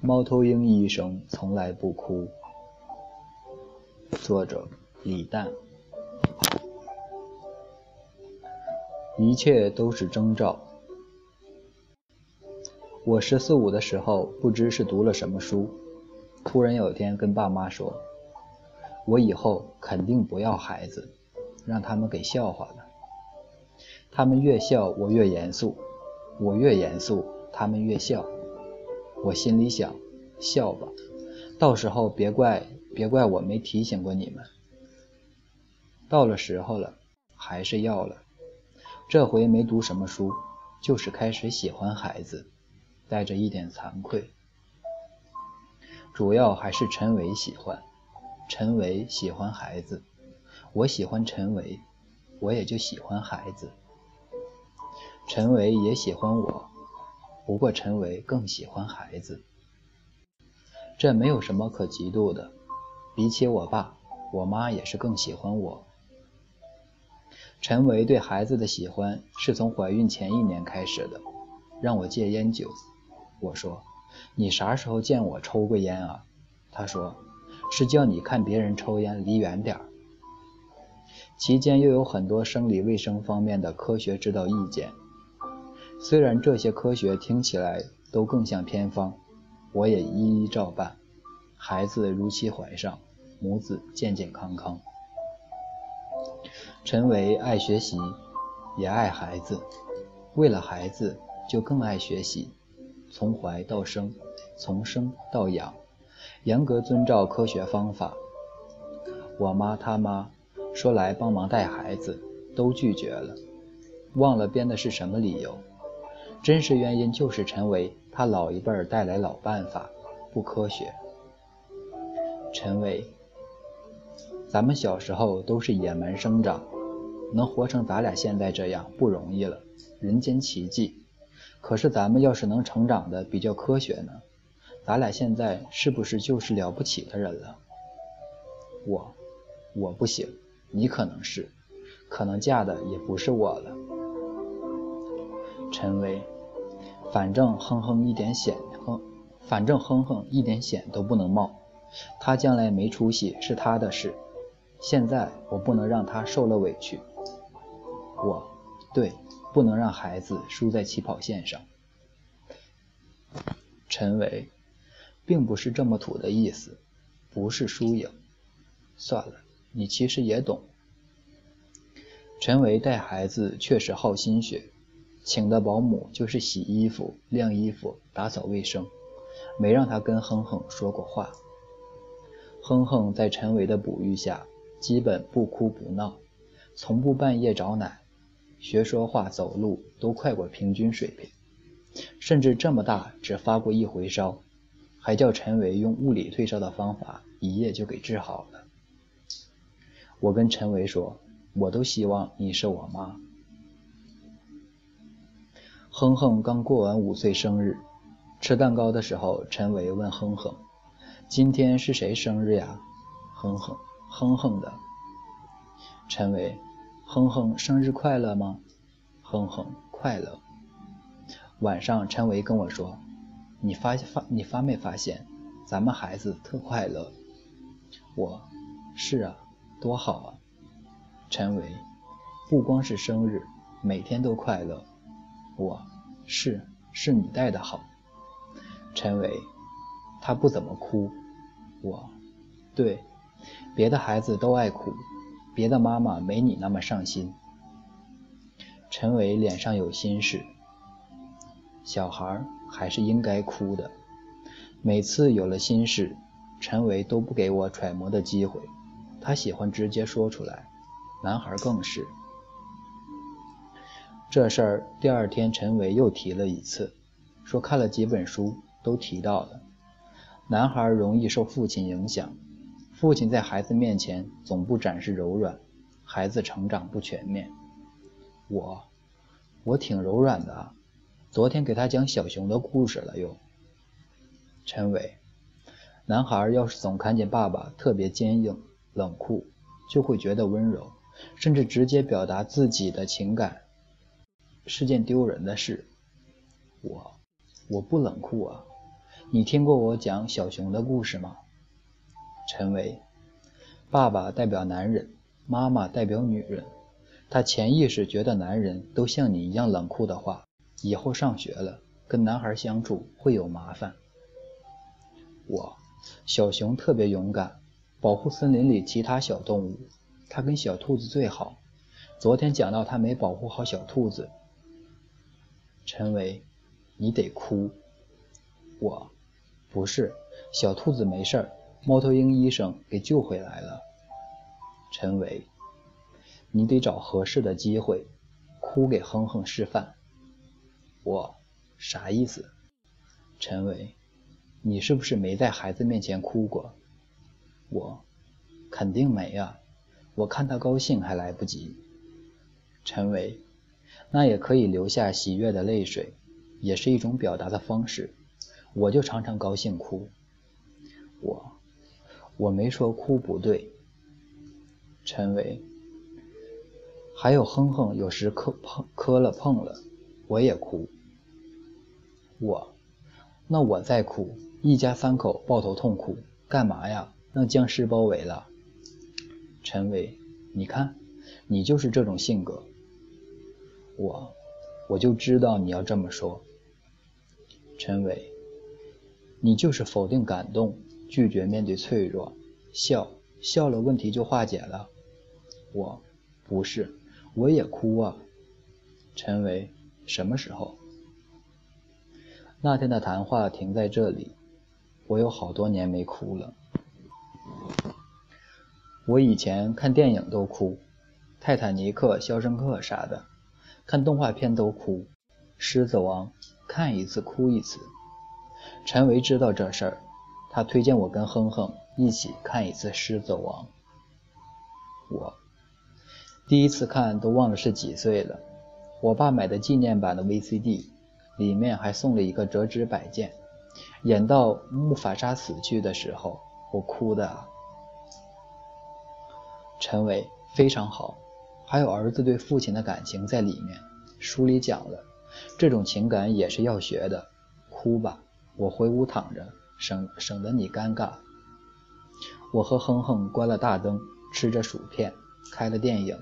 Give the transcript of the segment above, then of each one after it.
猫头鹰医生从来不哭。作者：李诞。一切都是征兆。我十四五的时候，不知是读了什么书，突然有一天跟爸妈说：“我以后肯定不要孩子，让他们给笑话了。他们越笑，我越严肃；我越严肃，他们越笑。”我心里想，笑吧，到时候别怪别怪我没提醒过你们。到了时候了，还是要了。这回没读什么书，就是开始喜欢孩子，带着一点惭愧。主要还是陈伟喜欢，陈伟喜欢孩子，我喜欢陈伟，我也就喜欢孩子。陈伟也喜欢我。不过陈维更喜欢孩子，这没有什么可嫉妒的。比起我爸，我妈也是更喜欢我。陈维对孩子的喜欢是从怀孕前一年开始的，让我戒烟酒。我说：“你啥时候见我抽过烟啊？”他说：“是叫你看别人抽烟离远点儿。”期间又有很多生理卫生方面的科学指导意见。虽然这些科学听起来都更像偏方，我也一一照办。孩子如期怀上，母子健健康康。陈伟爱学习，也爱孩子，为了孩子就更爱学习。从怀到生，从生到养，严格遵照科学方法。我妈他妈说来帮忙带孩子，都拒绝了，忘了编的是什么理由。真实原因就是陈伟他老一辈儿带来老办法，不科学。陈伟，咱们小时候都是野蛮生长，能活成咱俩现在这样不容易了，人间奇迹。可是咱们要是能成长的比较科学呢，咱俩现在是不是就是了不起的人了？我，我不行，你可能是，可能嫁的也不是我了。陈伟，反正哼哼一点险，哼，反正哼哼一点险都不能冒。他将来没出息是他的事，现在我不能让他受了委屈。我，对，不能让孩子输在起跑线上。陈维，并不是这么土的意思，不是输赢。算了，你其实也懂。陈维带孩子确实耗心血。请的保姆就是洗衣服、晾衣服、打扫卫生，没让他跟哼哼说过话。哼哼在陈伟的哺育下，基本不哭不闹，从不半夜找奶，学说话、走路都快过平均水平，甚至这么大只发过一回烧，还叫陈伟用物理退烧的方法，一夜就给治好了。我跟陈伟说，我都希望你是我妈。哼哼刚过完五岁生日，吃蛋糕的时候，陈伟问哼哼：“今天是谁生日呀？”哼哼哼哼的。陈伟：“哼哼生日快乐吗？”哼哼快乐。晚上，陈伟跟我说：“你发发你发没发现，咱们孩子特快乐？”我：“是啊，多好啊。”陈伟：“不光是生日，每天都快乐。”我是是你带的好，陈伟，他不怎么哭。我，对，别的孩子都爱哭，别的妈妈没你那么上心。陈伟脸上有心事，小孩还是应该哭的。每次有了心事，陈伟都不给我揣摩的机会，他喜欢直接说出来，男孩更是。这事儿第二天，陈伟又提了一次，说看了几本书，都提到了男孩容易受父亲影响，父亲在孩子面前总不展示柔软，孩子成长不全面。我，我挺柔软的啊，昨天给他讲小熊的故事了又。陈伟，男孩要是总看见爸爸特别坚硬、冷酷，就会觉得温柔，甚至直接表达自己的情感。是件丢人的事。我，我不冷酷啊，你听过我讲小熊的故事吗？陈维，爸爸代表男人，妈妈代表女人。他潜意识觉得男人都像你一样冷酷的话，以后上学了跟男孩相处会有麻烦。我，小熊特别勇敢，保护森林里其他小动物，他跟小兔子最好。昨天讲到他没保护好小兔子。陈伟，你得哭。我，不是，小兔子没事，猫头鹰医生给救回来了。陈伟。你得找合适的机会，哭给哼哼示范。我啥意思？陈伟，你是不是没在孩子面前哭过？我肯定没啊，我看他高兴还来不及。陈伟，那也可以流下喜悦的泪水，也是一种表达的方式。我就常常高兴哭。我我没说哭不对。陈伟。还有哼哼，有时磕碰磕了碰了，我也哭。我，那我再哭，一家三口抱头痛哭，干嘛呀？让僵尸包围了。陈伟，你看，你就是这种性格。我，我就知道你要这么说。陈伟，你就是否定感动，拒绝面对脆弱，笑笑了问题就化解了。我，不是。我也哭啊，陈伟，什么时候？那天的谈话停在这里，我有好多年没哭了。我以前看电影都哭，《泰坦尼克》《肖申克》啥的，看动画片都哭，《狮子王》看一次哭一次。陈维知道这事儿，他推荐我跟哼哼一起看一次《狮子王》。我。第一次看都忘了是几岁了，我爸买的纪念版的 VCD，里面还送了一个折纸摆件。演到木法沙死去的时候，我哭的啊。陈伟非常好，还有儿子对父亲的感情在里面。书里讲了，这种情感也是要学的。哭吧，我回屋躺着，省省得你尴尬。我和哼哼关了大灯，吃着薯片，开了电影。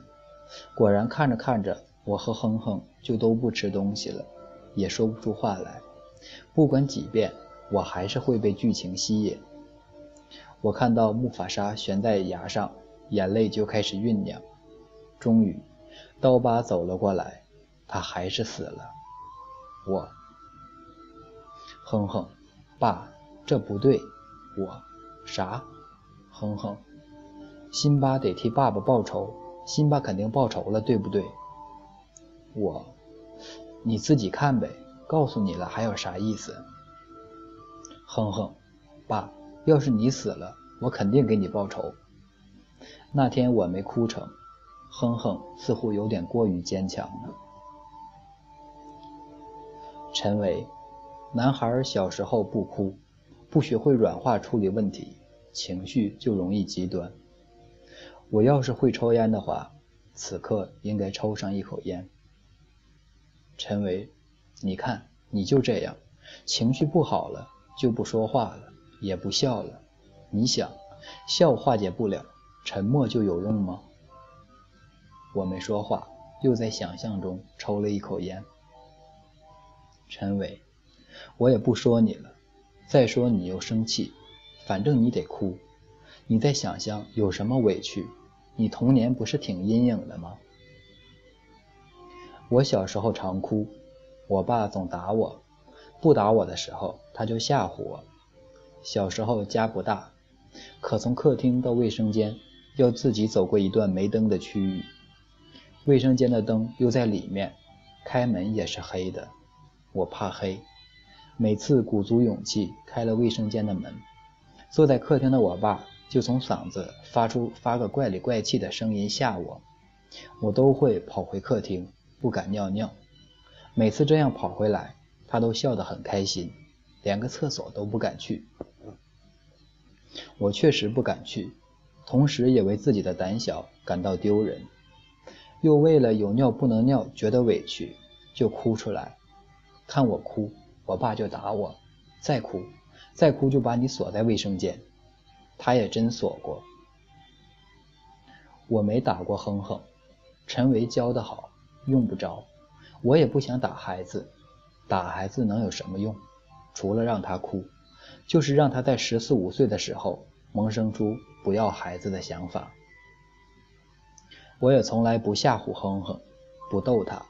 果然看着看着，我和哼哼就都不吃东西了，也说不出话来。不管几遍，我还是会被剧情吸引。我看到木法沙悬在崖上，眼泪就开始酝酿。终于，刀疤走了过来，他还是死了。我，哼哼，爸，这不对。我，啥？哼哼，辛巴得替爸爸报仇。辛巴肯定报仇了，对不对？我，你自己看呗。告诉你了，还有啥意思？哼哼，爸，要是你死了，我肯定给你报仇。那天我没哭成，哼哼似乎有点过于坚强了。陈伟，男孩小时候不哭，不学会软化处理问题，情绪就容易极端。我要是会抽烟的话，此刻应该抽上一口烟。陈维，你看你就这样，情绪不好了就不说话了，也不笑了。你想，笑化解不了，沉默就有用吗？我没说话，又在想象中抽了一口烟。陈伟，我也不说你了，再说你又生气，反正你得哭。你在想象有什么委屈？你童年不是挺阴影的吗？我小时候常哭，我爸总打我，不打我的时候他就吓唬我。小时候家不大，可从客厅到卫生间要自己走过一段没灯的区域，卫生间的灯又在里面，开门也是黑的。我怕黑，每次鼓足勇气开了卫生间的门，坐在客厅的我爸。就从嗓子发出发个怪里怪气的声音吓我，我都会跑回客厅，不敢尿尿。每次这样跑回来，他都笑得很开心，连个厕所都不敢去。我确实不敢去，同时也为自己的胆小感到丢人，又为了有尿不能尿觉得委屈，就哭出来。看我哭，我爸就打我，再哭，再哭就把你锁在卫生间。他也真锁过。我没打过哼哼，陈维教得好，用不着。我也不想打孩子，打孩子能有什么用？除了让他哭，就是让他在十四五岁的时候萌生出不要孩子的想法。我也从来不吓唬哼哼，不逗他。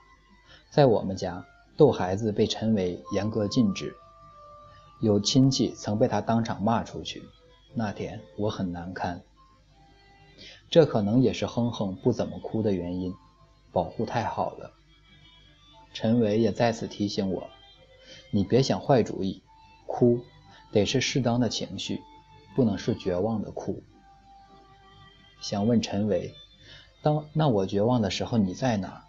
在我们家，逗孩子被陈维严格禁止。有亲戚曾被他当场骂出去。那天我很难堪。这可能也是哼哼不怎么哭的原因，保护太好了。陈伟也再次提醒我：“你别想坏主意，哭得是适当的情绪，不能是绝望的哭。”想问陈伟，当那我绝望的时候你在哪？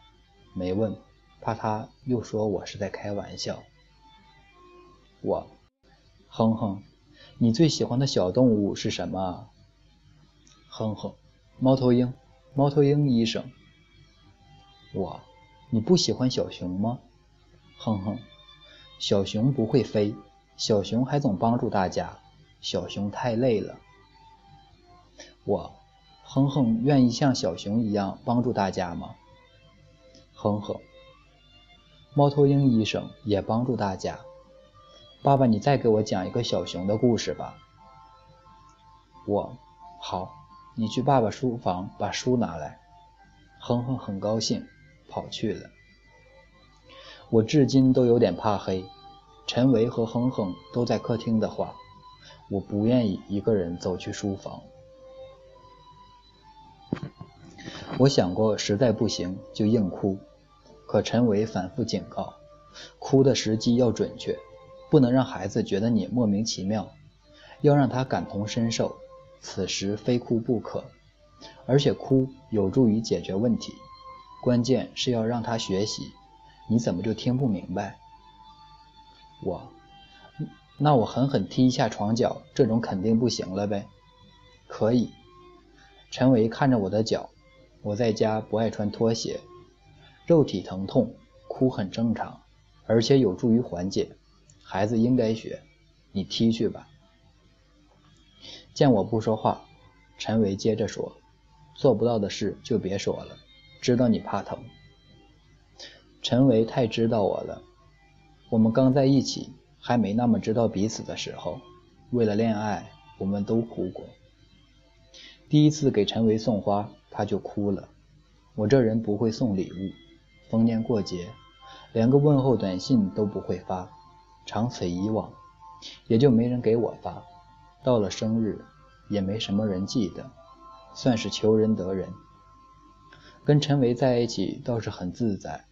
没问，怕他又说我是在开玩笑。我。哼哼，你最喜欢的小动物是什么？哼哼，猫头鹰，猫头鹰医生。我，你不喜欢小熊吗？哼哼，小熊不会飞，小熊还总帮助大家，小熊太累了。我，哼哼，愿意像小熊一样帮助大家吗？哼哼，猫头鹰医生也帮助大家。爸爸，你再给我讲一个小熊的故事吧。我，好，你去爸爸书房把书拿来。哼哼很高兴，跑去了。我至今都有点怕黑。陈维和哼哼都在客厅的话，我不愿意一个人走去书房。我想过实在不行就硬哭，可陈维反复警告，哭的时机要准确。不能让孩子觉得你莫名其妙，要让他感同身受，此时非哭不可。而且哭有助于解决问题，关键是要让他学习。你怎么就听不明白？我，那我狠狠踢一下床脚，这种肯定不行了呗？可以。陈维看着我的脚，我在家不爱穿拖鞋，肉体疼痛，哭很正常，而且有助于缓解。孩子应该学，你踢去吧。见我不说话，陈维接着说：“做不到的事就别说了，知道你怕疼。”陈维太知道我了。我们刚在一起，还没那么知道彼此的时候，为了恋爱，我们都哭过。第一次给陈维送花，他就哭了。我这人不会送礼物，逢年过节，连个问候短信都不会发。长此以往，也就没人给我发。到了生日，也没什么人记得，算是求人得人。跟陈维在一起倒是很自在，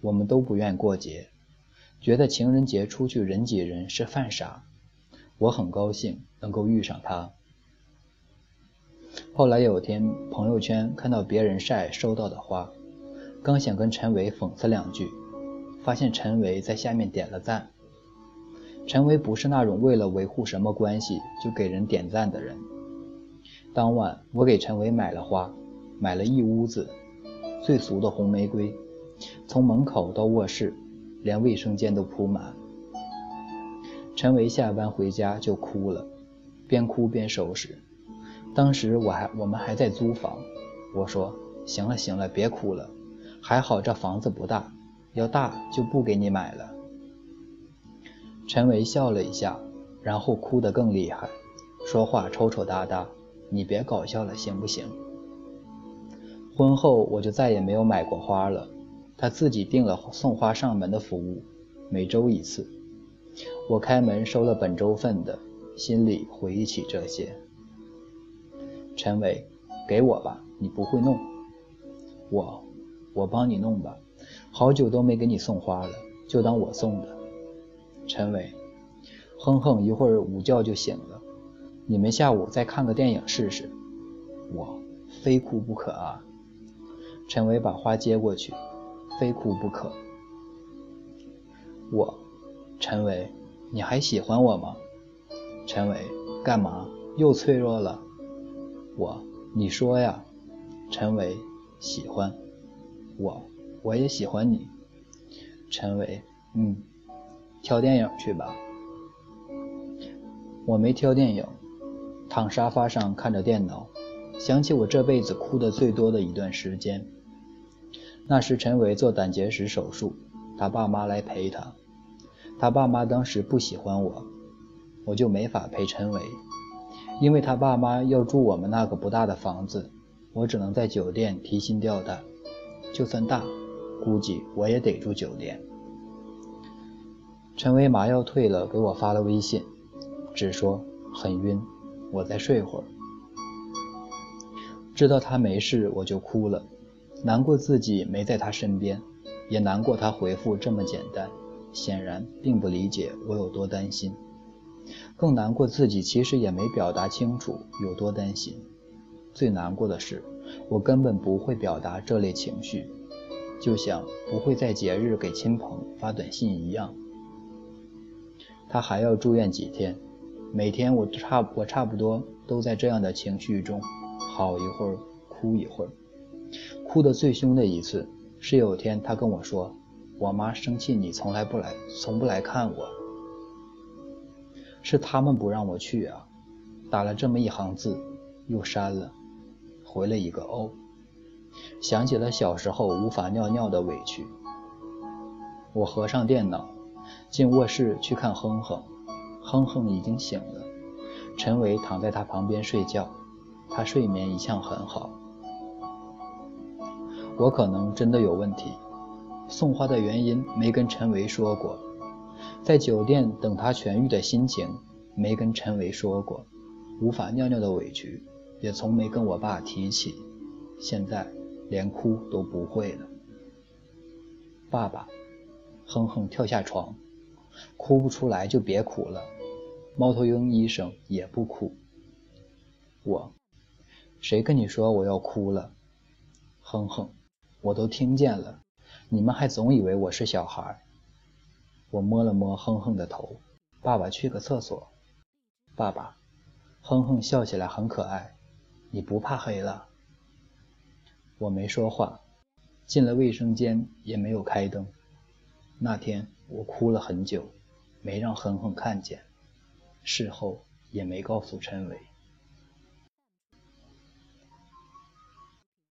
我们都不愿过节，觉得情人节出去人挤人是犯傻。我很高兴能够遇上他。后来有天朋友圈看到别人晒收到的花，刚想跟陈维讽刺两句，发现陈维在下面点了赞。陈维不是那种为了维护什么关系就给人点赞的人。当晚，我给陈维买了花，买了一屋子最俗的红玫瑰，从门口到卧室，连卫生间都铺满。陈维下班回家就哭了，边哭边收拾。当时我还我们还在租房，我说：“行了行了，别哭了，还好这房子不大，要大就不给你买了。”陈维笑了一下，然后哭得更厉害，说话抽抽搭搭。你别搞笑了，行不行？婚后我就再也没有买过花了，他自己订了送花上门的服务，每周一次。我开门收了本周份的，心里回忆起这些。陈伟，给我吧，你不会弄。我，我帮你弄吧，好久都没给你送花了，就当我送的。陈伟，哼哼，一会儿午觉就醒了，你们下午再看个电影试试。我非哭不可啊！陈伟把花接过去，非哭不可。我，陈伟，你还喜欢我吗？陈伟，干嘛？又脆弱了？我，你说呀。陈伟，喜欢。我，我也喜欢你。陈伟，嗯。挑电影去吧。我没挑电影，躺沙发上看着电脑，想起我这辈子哭的最多的一段时间。那时陈伟做胆结石手术，他爸妈来陪他。他爸妈当时不喜欢我，我就没法陪陈伟，因为他爸妈要住我们那个不大的房子，我只能在酒店提心吊胆。就算大，估计我也得住酒店。陈伟麻药退了，给我发了微信，只说很晕，我再睡会儿。知道他没事，我就哭了，难过自己没在他身边，也难过他回复这么简单。显然并不理解我有多担心，更难过自己其实也没表达清楚有多担心。最难过的是，我根本不会表达这类情绪，就像不会在节日给亲朋发短信一样。他还要住院几天，每天我差我差不多都在这样的情绪中，好一会儿哭一会儿。哭得最凶的一次是有天他跟我说。我妈生气，你从来不来，从不来看我，是他们不让我去啊！打了这么一行字，又删了，回了一个哦。想起了小时候无法尿尿的委屈。我合上电脑，进卧室去看哼哼，哼哼已经醒了，陈伟躺在他旁边睡觉，他睡眠一向很好。我可能真的有问题。送花的原因没跟陈维说过，在酒店等他痊愈的心情没跟陈维说过，无法尿尿的委屈也从没跟我爸提起，现在连哭都不会了。爸爸，哼哼跳下床，哭不出来就别哭了。猫头鹰医生也不哭。我，谁跟你说我要哭了？哼哼，我都听见了。你们还总以为我是小孩。我摸了摸哼哼的头，爸爸去个厕所。爸爸，哼哼笑起来很可爱。你不怕黑了？我没说话，进了卫生间也没有开灯。那天我哭了很久，没让哼哼看见，事后也没告诉陈伟。